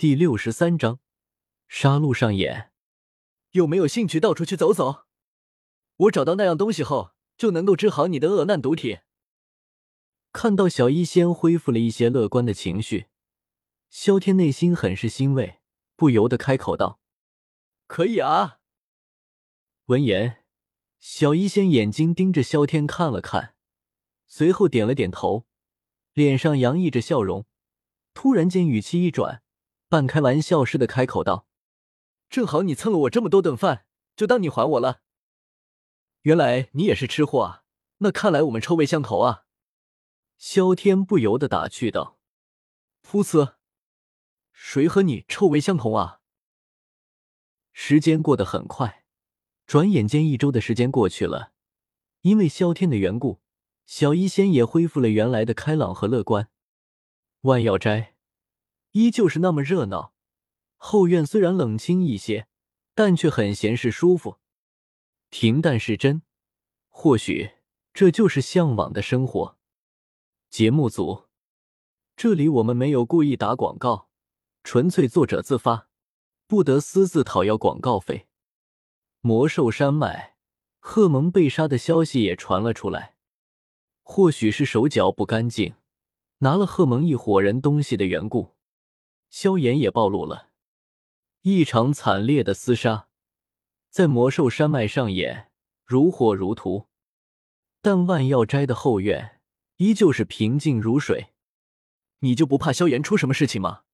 第六十三章杀戮上演。有没有兴趣到处去走走？我找到那样东西后，就能够治好你的恶难毒体。看到小医仙恢复了一些乐观的情绪，萧天内心很是欣慰，不由得开口道：“可以啊。”闻言，小医仙眼睛盯着萧天看了看，随后点了点头，脸上洋溢着笑容。突然间，语气一转，半开玩笑似的开口道：“正好你蹭了我这么多顿饭，就当你还我了。原来你也是吃货啊，那看来我们臭味相投啊。”萧天不由得打趣道：“噗呲，谁和你臭味相同啊？”时间过得很快，转眼间一周的时间过去了。因为萧天的缘故，小医仙也恢复了原来的开朗和乐观。万药斋依旧是那么热闹，后院虽然冷清一些，但却很闲适舒服。平淡是真，或许这就是向往的生活。节目组，这里我们没有故意打广告，纯粹作者自发，不得私自讨要广告费。魔兽山脉，贺蒙被杀的消息也传了出来，或许是手脚不干净，拿了贺蒙一伙人东西的缘故，萧炎也暴露了。一场惨烈的厮杀在魔兽山脉上演，如火如荼，但万药斋的后院。依旧是平静如水，你就不怕萧炎出什么事情吗？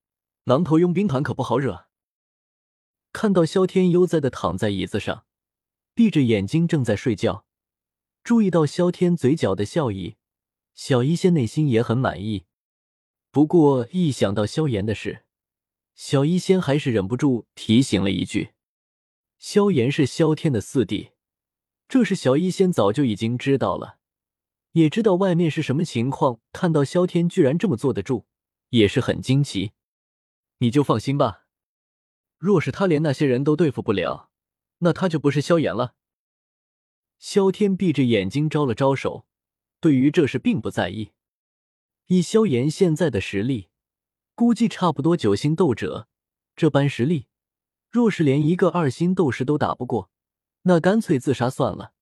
狼头佣兵团可不好惹。看到萧天悠哉的躺在椅子上，闭着眼睛正在睡觉，注意到萧天嘴角的笑意，小医仙内心也很满意。不过一想到萧炎的事，小医仙还是忍不住提醒了一句：“萧炎是萧天的四弟。”这是小医仙早就已经知道了。也知道外面是什么情况，看到萧天居然这么坐得住，也是很惊奇。你就放心吧，若是他连那些人都对付不了，那他就不是萧炎了。萧天闭着眼睛招了招手，对于这事并不在意。以萧炎现在的实力，估计差不多九星斗者，这般实力，若是连一个二星斗士都打不过，那干脆自杀算了。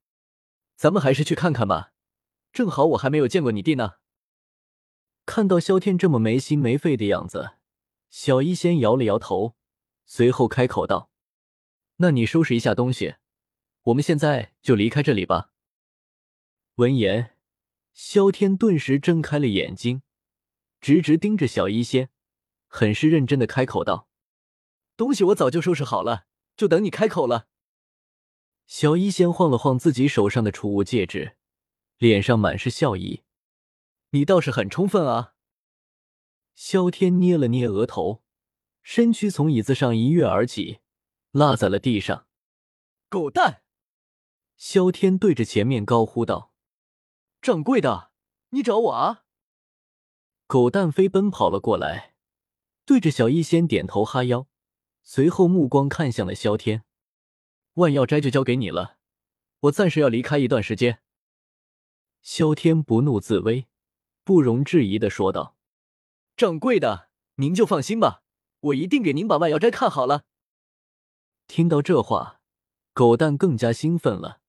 咱们还是去看看吧。正好我还没有见过你弟呢。看到萧天这么没心没肺的样子，小医仙摇了摇头，随后开口道：“那你收拾一下东西，我们现在就离开这里吧。”闻言，萧天顿时睁开了眼睛，直直盯着小医仙，很是认真的开口道：“东西我早就收拾好了，就等你开口了。”小一仙晃了晃自己手上的储物戒指。脸上满是笑意，你倒是很充分啊！萧天捏了捏额头，身躯从椅子上一跃而起，落在了地上。狗蛋！萧天对着前面高呼道：“掌柜的，你找我啊！”狗蛋飞奔跑了过来，对着小医仙点头哈腰，随后目光看向了萧天：“万药斋就交给你了，我暂时要离开一段时间。”萧天不怒自威，不容置疑的说道：“掌柜的，您就放心吧，我一定给您把万药斋看好了。”听到这话，狗蛋更加兴奋了，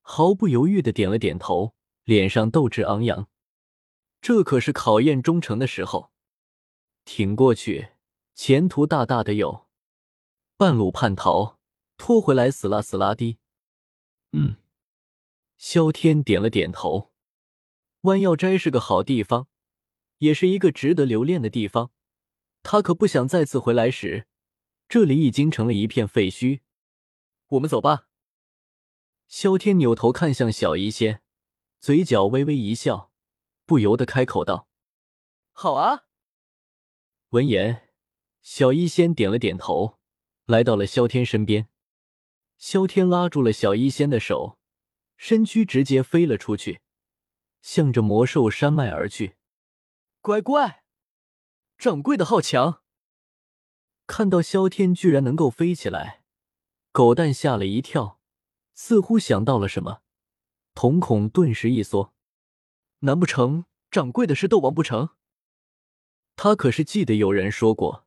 毫不犹豫的点了点头，脸上斗志昂扬。这可是考验忠诚的时候，挺过去，前途大大的有；半路叛逃，拖回来死啦死啦的。嗯，萧天点了点头。万药斋是个好地方，也是一个值得留恋的地方。他可不想再次回来时，这里已经成了一片废墟。我们走吧。萧天扭头看向小医仙，嘴角微微一笑，不由得开口道：“好啊。”闻言，小医仙点了点头，来到了萧天身边。萧天拉住了小医仙的手，身躯直接飞了出去。向着魔兽山脉而去，乖乖，掌柜的好强！看到萧天居然能够飞起来，狗蛋吓了一跳，似乎想到了什么，瞳孔顿时一缩。难不成掌柜的是斗王不成？他可是记得有人说过，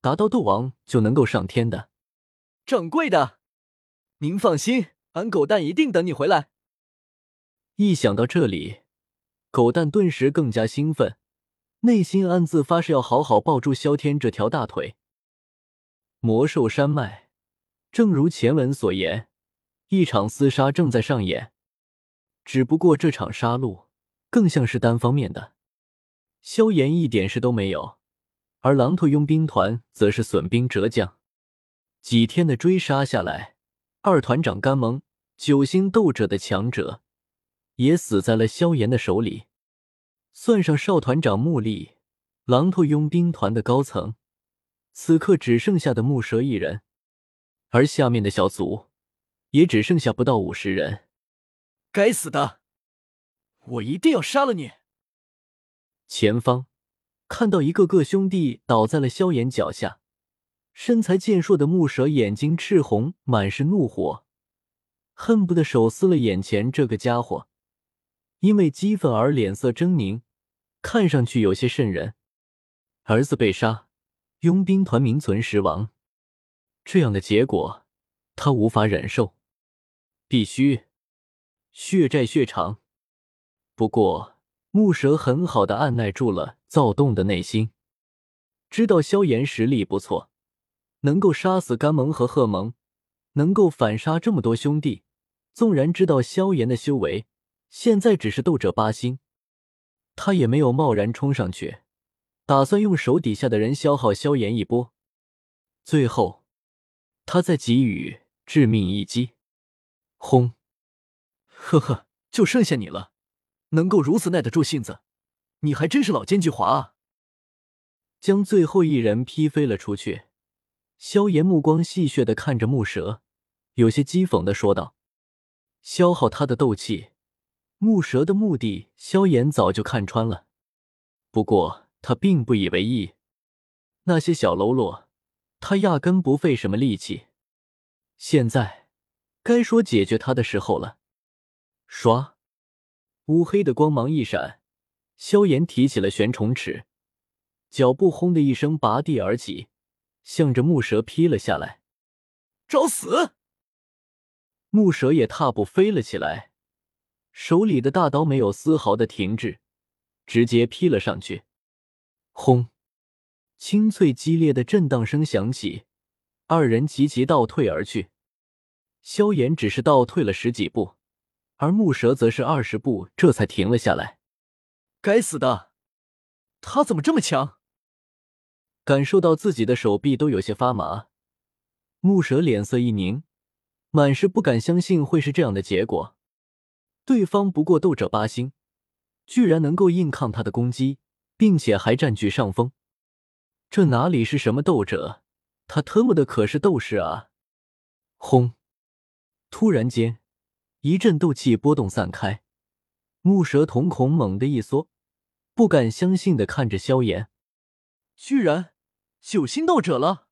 达到斗王就能够上天的。掌柜的，您放心，俺狗蛋一定等你回来。一想到这里，狗蛋顿时更加兴奋，内心暗自发誓要好好抱住萧天这条大腿。魔兽山脉，正如前文所言，一场厮杀正在上演，只不过这场杀戮更像是单方面的，萧炎一点事都没有，而狼头佣兵团则是损兵折将。几天的追杀下来，二团长甘蒙九星斗者的强者也死在了萧炎的手里，算上少团长穆力，狼头佣兵团的高层。此刻只剩下的木蛇一人，而下面的小卒也只剩下不到五十人。该死的，我一定要杀了你！前方看到一个个兄弟倒在了萧炎脚下，身材健硕的木蛇眼睛赤红，满是怒火，恨不得手撕了眼前这个家伙。因为激愤而脸色狰狞，看上去有些瘆人。儿子被杀。佣兵团名存实亡，这样的结果他无法忍受，必须血债血偿。不过木蛇很好的按耐住了躁动的内心，知道萧炎实力不错，能够杀死甘蒙和贺蒙，能够反杀这么多兄弟。纵然知道萧炎的修为现在只是斗者八星，他也没有贸然冲上去。打算用手底下的人消耗萧炎一波，最后他再给予致命一击。轰！呵呵，就剩下你了，能够如此耐得住性子，你还真是老奸巨猾啊！将最后一人劈飞了出去。萧炎目光戏谑的看着木蛇，有些讥讽的说道：“消耗他的斗气。”木蛇的目的，萧炎早就看穿了，不过。他并不以为意，那些小喽啰，他压根不费什么力气。现在该说解决他的时候了。唰，乌黑的光芒一闪，萧炎提起了玄虫尺，脚步轰的一声拔地而起，向着木蛇劈了下来。找死！木蛇也踏步飞了起来，手里的大刀没有丝毫的停滞，直接劈了上去。轰！清脆激烈的震荡声响起，二人齐齐倒退而去。萧炎只是倒退了十几步，而木蛇则是二十步，这才停了下来。该死的，他怎么这么强？感受到自己的手臂都有些发麻，木蛇脸色一凝，满是不敢相信会是这样的结果。对方不过斗者八星，居然能够硬抗他的攻击。并且还占据上风，这哪里是什么斗者？他特么的可是斗士啊！轰！突然间，一阵斗气波动散开，木蛇瞳孔猛地一缩，不敢相信的看着萧炎，居然九星斗者了。